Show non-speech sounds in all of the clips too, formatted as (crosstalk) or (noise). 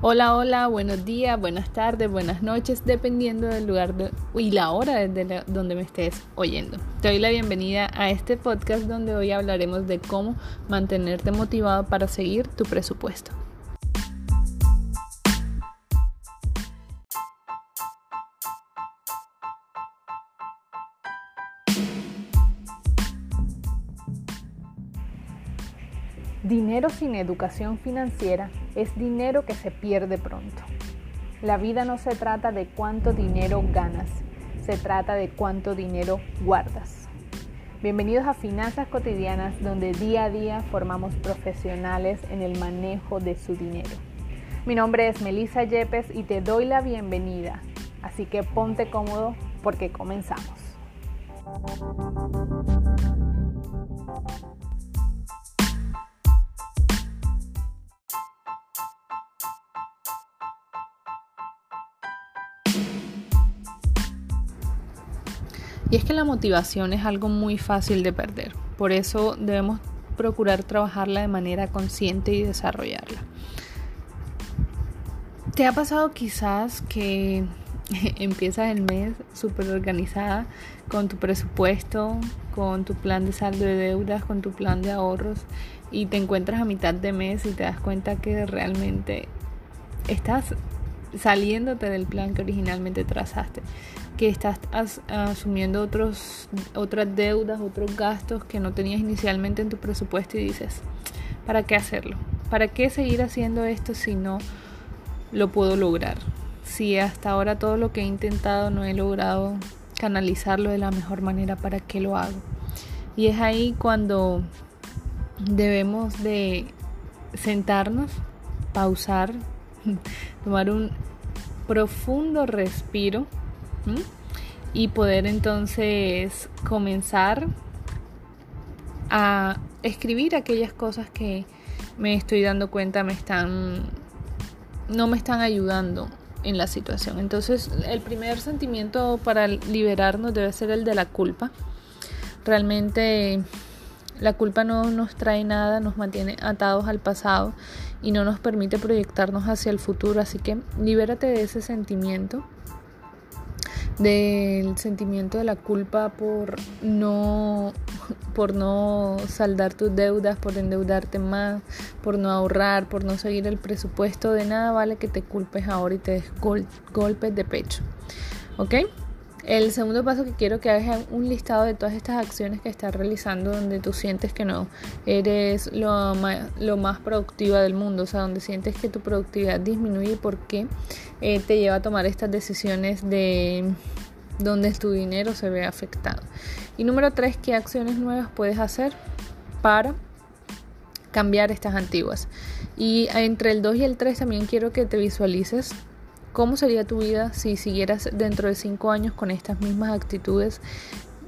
Hola, hola, buenos días, buenas tardes, buenas noches, dependiendo del lugar y la hora desde donde me estés oyendo. Te doy la bienvenida a este podcast donde hoy hablaremos de cómo mantenerte motivado para seguir tu presupuesto. Dinero sin educación financiera es dinero que se pierde pronto. La vida no se trata de cuánto dinero ganas, se trata de cuánto dinero guardas. Bienvenidos a Finanzas Cotidianas, donde día a día formamos profesionales en el manejo de su dinero. Mi nombre es Melissa Yepes y te doy la bienvenida, así que ponte cómodo porque comenzamos. Y es que la motivación es algo muy fácil de perder, por eso debemos procurar trabajarla de manera consciente y desarrollarla. ¿Te ha pasado quizás que (laughs) empiezas el mes súper organizada con tu presupuesto, con tu plan de saldo de deudas, con tu plan de ahorros y te encuentras a mitad de mes y te das cuenta que realmente estás saliéndote del plan que originalmente trazaste, que estás asumiendo otros, otras deudas, otros gastos que no tenías inicialmente en tu presupuesto y dices, ¿para qué hacerlo? ¿Para qué seguir haciendo esto si no lo puedo lograr? Si hasta ahora todo lo que he intentado no he logrado canalizarlo de la mejor manera, ¿para qué lo hago? Y es ahí cuando debemos de sentarnos, pausar, (laughs) tomar un profundo respiro y poder entonces comenzar a escribir aquellas cosas que me estoy dando cuenta me están no me están ayudando en la situación. Entonces, el primer sentimiento para liberarnos debe ser el de la culpa. Realmente la culpa no nos trae nada, nos mantiene atados al pasado y no nos permite proyectarnos hacia el futuro. Así que libérate de ese sentimiento, del sentimiento de la culpa por no, por no saldar tus deudas, por endeudarte más, por no ahorrar, por no seguir el presupuesto. De nada vale que te culpes ahora y te des golpes de pecho. ¿Ok? El segundo paso que quiero que hagas es un listado de todas estas acciones que estás realizando donde tú sientes que no eres lo más, productiva del mundo, o sea, donde sientes que tu productividad disminuye y por qué eh, te lleva a tomar estas decisiones de donde tu dinero se ve afectado. Y número tres, ¿qué acciones nuevas puedes hacer para cambiar estas antiguas? Y entre el 2 y el 3 también quiero que te visualices ¿Cómo sería tu vida si siguieras dentro de cinco años con estas mismas actitudes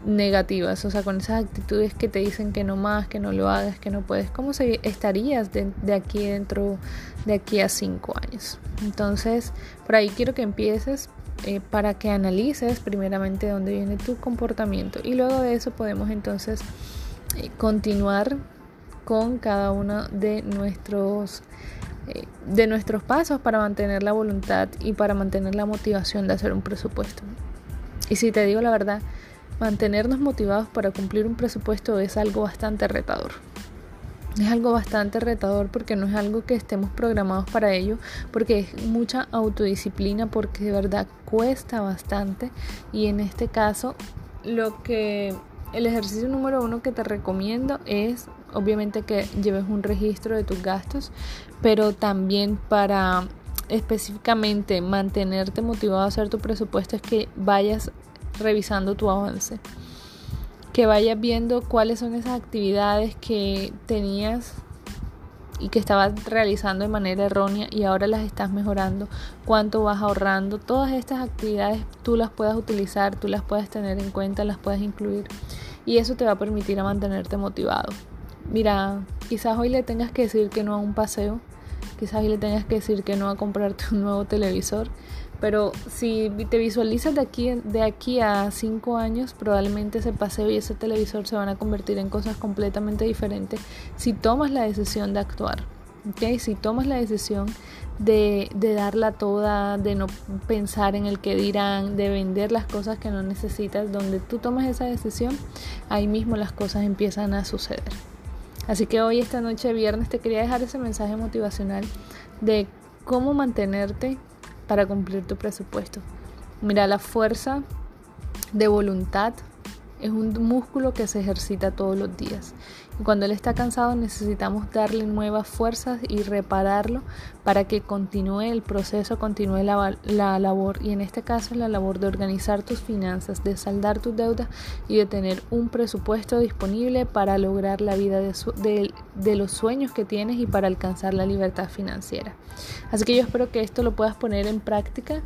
negativas? O sea, con esas actitudes que te dicen que no más, que no lo hagas, que no puedes. ¿Cómo estarías de, aquí dentro de aquí a cinco años? Entonces, por ahí quiero que empieces eh, para que analices primeramente dónde viene tu comportamiento y luego de eso podemos entonces eh, continuar con cada uno de nuestros de nuestros pasos para mantener la voluntad y para mantener la motivación de hacer un presupuesto. Y si te digo la verdad, mantenernos motivados para cumplir un presupuesto es algo bastante retador. Es algo bastante retador porque no es algo que estemos programados para ello, porque es mucha autodisciplina, porque de verdad cuesta bastante. Y en este caso, lo que el ejercicio número uno que te recomiendo es obviamente que lleves un registro de tus gastos, pero también para específicamente mantenerte motivado a hacer tu presupuesto es que vayas revisando tu avance, que vayas viendo cuáles son esas actividades que tenías y que estabas realizando de manera errónea y ahora las estás mejorando, cuánto vas ahorrando, todas estas actividades tú las puedas utilizar, tú las puedas tener en cuenta, las puedas incluir. Y eso te va a permitir a mantenerte motivado. Mira, quizás hoy le tengas que decir que no a un paseo, quizás hoy le tengas que decir que no a comprarte (laughs) un nuevo televisor, pero si te visualizas de aquí, de aquí a cinco años, probablemente ese paseo y ese televisor se van a convertir en cosas completamente diferentes si tomas la decisión de actuar. ¿okay? Si tomas la decisión de, de, darla toda, de no pensar en el que dirán, de vender las cosas que no necesitas, donde tú tomas esa decisión, ahí mismo las cosas empiezan a suceder. Así que hoy, esta noche viernes, te quería dejar ese mensaje motivacional de cómo mantenerte para cumplir tu presupuesto. Mira, la fuerza de voluntad es un músculo que se ejercita todos los días. Y cuando él está cansado necesitamos darle nuevas fuerzas y repararlo para que continúe el proceso, continúe la, la labor. Y en este caso la labor de organizar tus finanzas, de saldar tus deudas y de tener un presupuesto disponible para lograr la vida de, de los sueños que tienes y para alcanzar la libertad financiera. Así que yo espero que esto lo puedas poner en práctica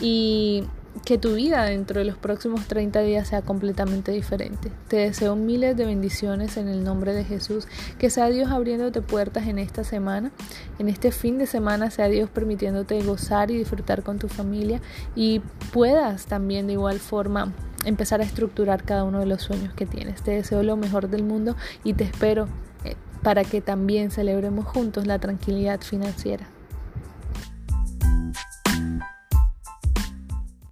y que tu vida dentro de los próximos 30 días sea completamente diferente. Te deseo miles de bendiciones en el nombre de Jesús. Que sea Dios abriéndote puertas en esta semana. En este fin de semana sea Dios permitiéndote gozar y disfrutar con tu familia. Y puedas también de igual forma empezar a estructurar cada uno de los sueños que tienes. Te deseo lo mejor del mundo y te espero eh, para que también celebremos juntos la tranquilidad financiera.